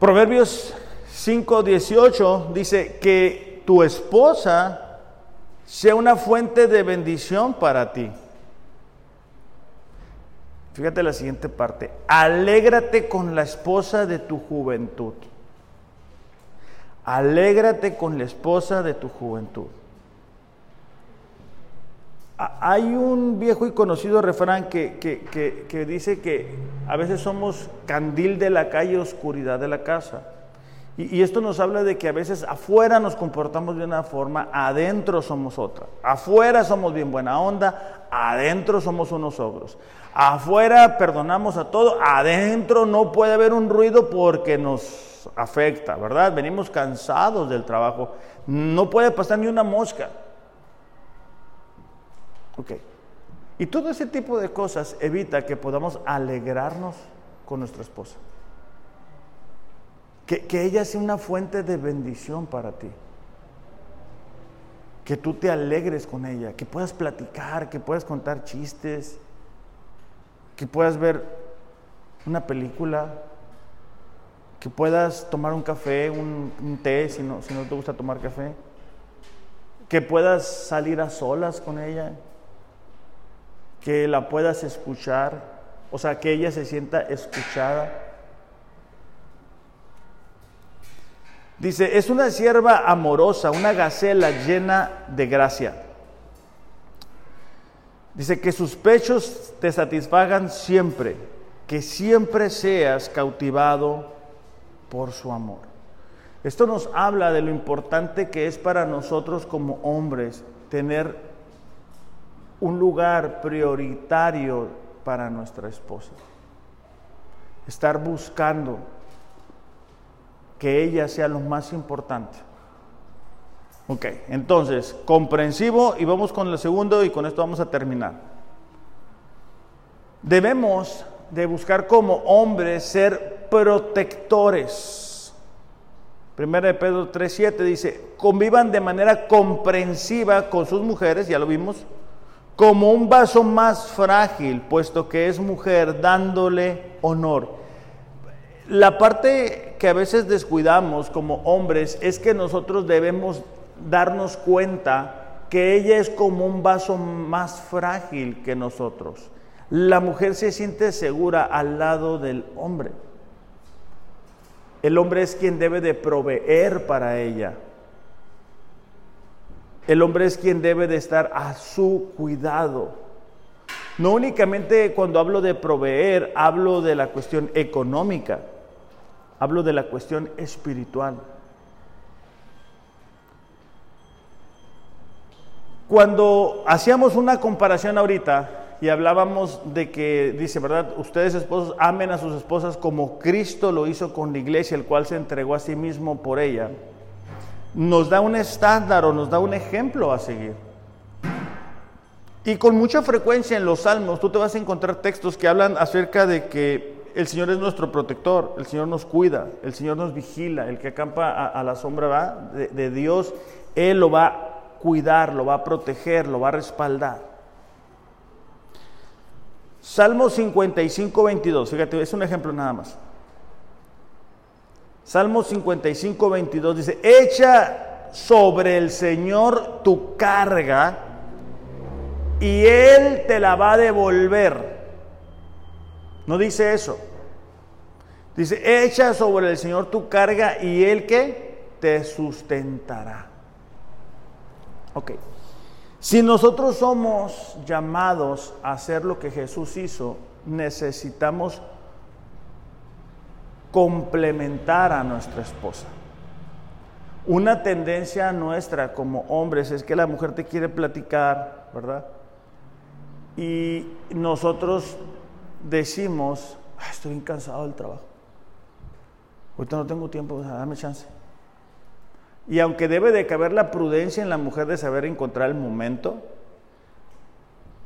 Proverbios 5:18 dice que tu esposa sea una fuente de bendición para ti. Fíjate la siguiente parte. Alégrate con la esposa de tu juventud. Alégrate con la esposa de tu juventud. Hay un viejo y conocido refrán que, dice que a veces somos candil de la calle, oscuridad de la casa. Y, y, esto nos habla de que a veces afuera nos comportamos de una forma, adentro somos otra. Afuera somos bien buena onda, adentro somos unos ogros. Afuera perdonamos a todo, adentro no puede haber un ruido porque nos afecta, ¿verdad? Venimos cansados del trabajo, no puede pasar ni una mosca. Ok. Y todo ese tipo de cosas evita que podamos alegrarnos con nuestra esposa. Que, que, ella sea una fuente de bendición para ti. Que tú te alegres con ella, que puedas platicar, que puedas contar chistes, que puedas ver una película, que puedas tomar un café, un, un té, si no, si no te gusta tomar café, que puedas salir a solas con ella, que la puedas escuchar, o sea, que ella se sienta escuchada. Dice, es una sierva amorosa, una gacela llena de gracia. Dice que sus pechos te satisfagan siempre, que siempre seas cautivado por su amor. Esto nos habla de lo importante que es para nosotros como hombres tener un lugar prioritario para nuestra esposa. Estar buscando que ella sea lo más importante. Ok, entonces, comprensivo y vamos con el segundo y con esto vamos a terminar. Debemos de buscar como hombres ser protectores. Primera de Pedro 3.7 dice, convivan de manera comprensiva con sus mujeres, ya lo vimos, como un vaso más frágil, puesto que es mujer, dándole honor. La parte que a veces descuidamos como hombres es que nosotros debemos darnos cuenta que ella es como un vaso más frágil que nosotros. La mujer se siente segura al lado del hombre. El hombre es quien debe de proveer para ella. El hombre es quien debe de estar a su cuidado. No únicamente cuando hablo de proveer, hablo de la cuestión económica, hablo de la cuestión espiritual. Cuando hacíamos una comparación ahorita y hablábamos de que, dice, ¿verdad? Ustedes esposos amen a sus esposas como Cristo lo hizo con la iglesia, el cual se entregó a sí mismo por ella. Nos da un estándar o nos da un ejemplo a seguir. Y con mucha frecuencia en los salmos tú te vas a encontrar textos que hablan acerca de que el Señor es nuestro protector, el Señor nos cuida, el Señor nos vigila, el que acampa a, la sombra ¿va? De, de Dios, Él lo va a cuidar, lo va a proteger, lo va a respaldar. Salmo 55, 22, fíjate, es un ejemplo nada más. Salmo 55, 22 dice, echa sobre el Señor tu carga y Él te la va a devolver. No dice eso. Dice, echa sobre el Señor tu carga y Él que te sustentará. Ok. Si nosotros somos llamados a hacer lo que Jesús hizo, necesitamos complementar a nuestra esposa. Una tendencia nuestra como hombres es que la mujer te quiere platicar, ¿verdad? Y nosotros decimos, estoy bien cansado del trabajo. Ahorita no tengo tiempo, dame chance. Y aunque debe de caber la prudencia en la mujer de saber encontrar el momento,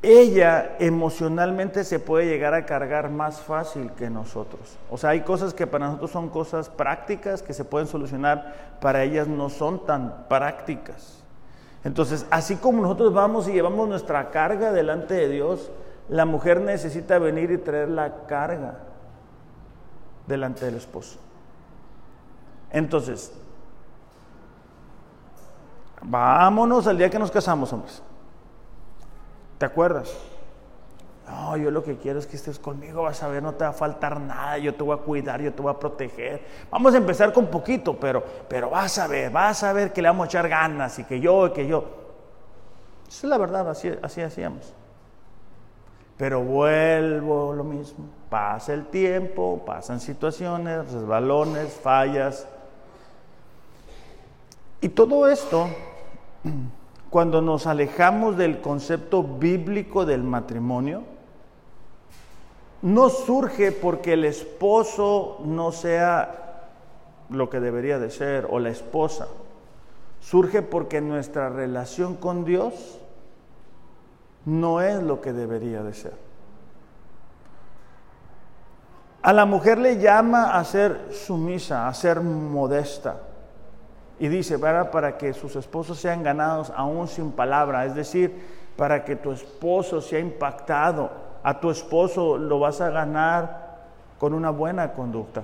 ella emocionalmente se puede llegar a cargar más fácil que nosotros. O sea, hay cosas que para nosotros son cosas prácticas que se pueden solucionar, para ellas no son tan prácticas. Entonces, así como nosotros vamos y llevamos nuestra carga delante de Dios, la mujer necesita venir y traer la carga delante del esposo. Entonces, vámonos al día que nos casamos, hombres. ¿Te acuerdas? No, yo lo que quiero es que estés conmigo, vas a ver, no te va a faltar nada, yo te voy a cuidar, yo te voy a proteger. Vamos a empezar con poquito, pero, pero vas a ver, vas a ver que le vamos a echar ganas y que yo, y que yo. Es la verdad, así, así hacíamos. Pero vuelvo lo mismo. Pasa el tiempo, pasan situaciones, resbalones, fallas. Y todo esto cuando nos alejamos del concepto bíblico del matrimonio, no surge porque el esposo no sea lo que debería de ser o la esposa. Surge porque nuestra relación con Dios no es lo que debería de ser. A la mujer le llama a ser sumisa, a ser modesta. Y dice, para, para que sus esposos sean ganados aún sin palabra, es decir, para que tu esposo sea impactado, a tu esposo lo vas a ganar con una buena conducta.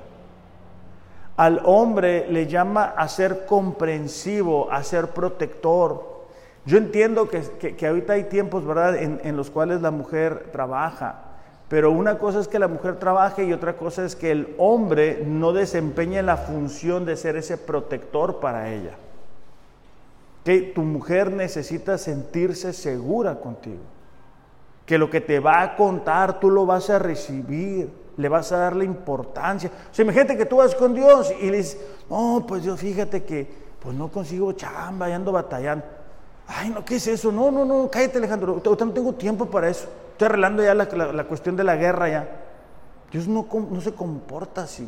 Al hombre le llama a ser comprensivo, a ser protector. Yo entiendo que, que, ahorita hay tiempos, ¿verdad?, en, en los cuales la mujer trabaja, pero una cosa es que la mujer trabaje y otra cosa es que el hombre no desempeñe la función de ser ese protector para ella. Que tu mujer necesita sentirse segura contigo. Que lo que te va a contar tú lo vas a recibir, le vas a dar la importancia. O sea, imagínate que tú vas con Dios y le dices, no, pues yo fíjate que pues no consigo chamba y ando batallando. Ay, no, ¿qué es eso? No, no, no, cállate Alejandro, no tengo tiempo para eso. Estoy arreglando ya la, cuestión de la guerra ya. Dios no, no se comporta así.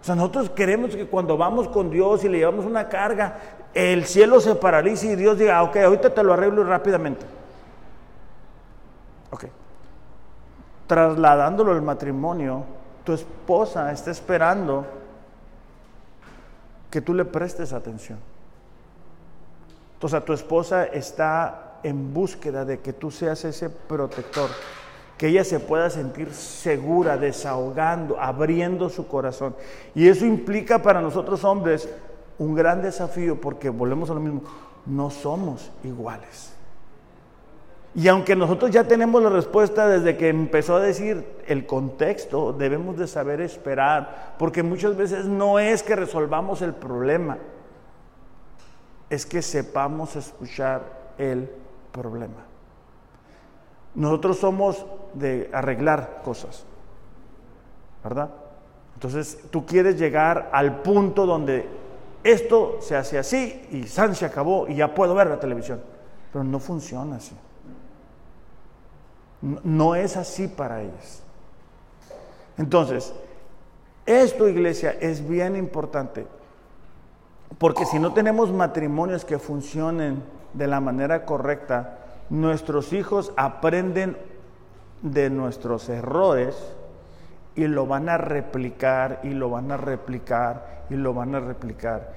O sea, nosotros queremos que cuando vamos con Dios y le llevamos una carga, el cielo se paralice y Dios diga, ah, ok, ahorita te lo arreglo rápidamente. Ok. Trasladándolo al matrimonio, tu esposa está esperando que tú le prestes atención. Entonces, tu esposa está en búsqueda de que tú seas ese protector, que ella se pueda sentir segura, desahogando, abriendo su corazón. Y eso implica para nosotros hombres un gran desafío porque volvemos a lo mismo, no somos iguales. Y aunque nosotros ya tenemos la respuesta desde que empezó a decir el contexto, debemos de saber esperar, porque muchas veces no es que resolvamos el problema, es que sepamos escuchar el problema. Nosotros somos de arreglar cosas, ¿verdad? Entonces tú quieres llegar al punto donde esto se hace así y San se acabó y ya puedo ver la televisión. Pero no funciona así. No, es así para ellos. Entonces, esto iglesia es bien importante. Porque si no tenemos matrimonios que funcionen de la manera correcta, nuestros hijos aprenden de nuestros errores y lo van a replicar y lo van a replicar y lo van a replicar.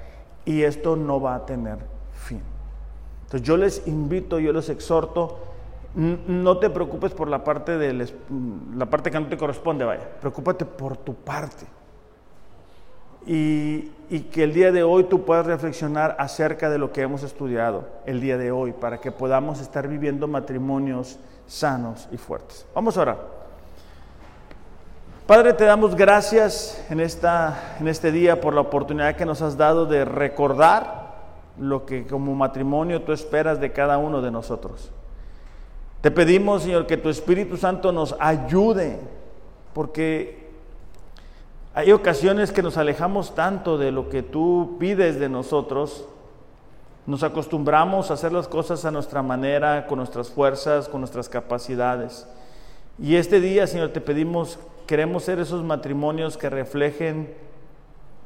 Y esto no va a tener fin. Entonces yo les invito, yo les exhorto, no te preocupes por la parte, de la parte que no te corresponde, vaya, preocúpate por tu parte. Y, que el día de hoy tú puedas reflexionar acerca de lo que hemos estudiado el día de hoy para que podamos estar viviendo matrimonios sanos y fuertes. Vamos a. Padre, te damos gracias en, esta, en este día por la oportunidad que nos has dado de recordar lo que como matrimonio tú esperas de cada uno de nosotros. Te pedimos, Señor, que tu Espíritu Santo nos ayude, porque hay ocasiones que nos alejamos tanto de lo que tú pides de nosotros, nos acostumbramos a hacer las cosas a nuestra manera, con nuestras fuerzas, con nuestras capacidades. Y este día, Señor, te pedimos Queremos ser esos matrimonios que reflejen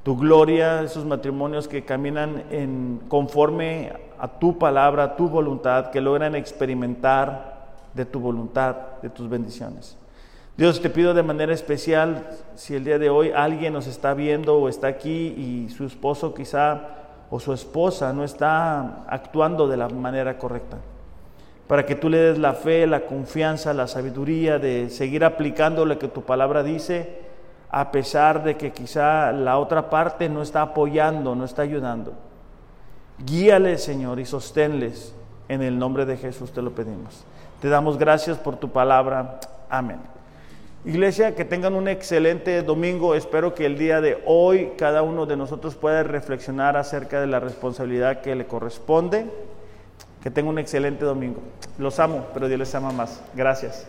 tu gloria, esos matrimonios que caminan en, conforme a tu palabra, a tu voluntad, que logran experimentar de tu voluntad, de tus bendiciones. Dios, te pido de manera especial, si el día de hoy alguien nos está viendo o está aquí y su esposo quizá o su esposa no está actuando de la manera correcta para que tú le des la fe, la confianza, la sabiduría de seguir aplicando lo que tu palabra dice, a pesar de que quizá la otra parte no está apoyando, no está ayudando. Guíales, Señor, y sosténles. En el nombre de Jesús te lo pedimos. Te damos gracias por tu palabra. Amén. Iglesia, que tengan un excelente domingo. Espero que el día de hoy cada uno de nosotros pueda reflexionar acerca de la responsabilidad que le corresponde. Que tenga un excelente domingo. Los amo, pero Dios les ama más. Gracias.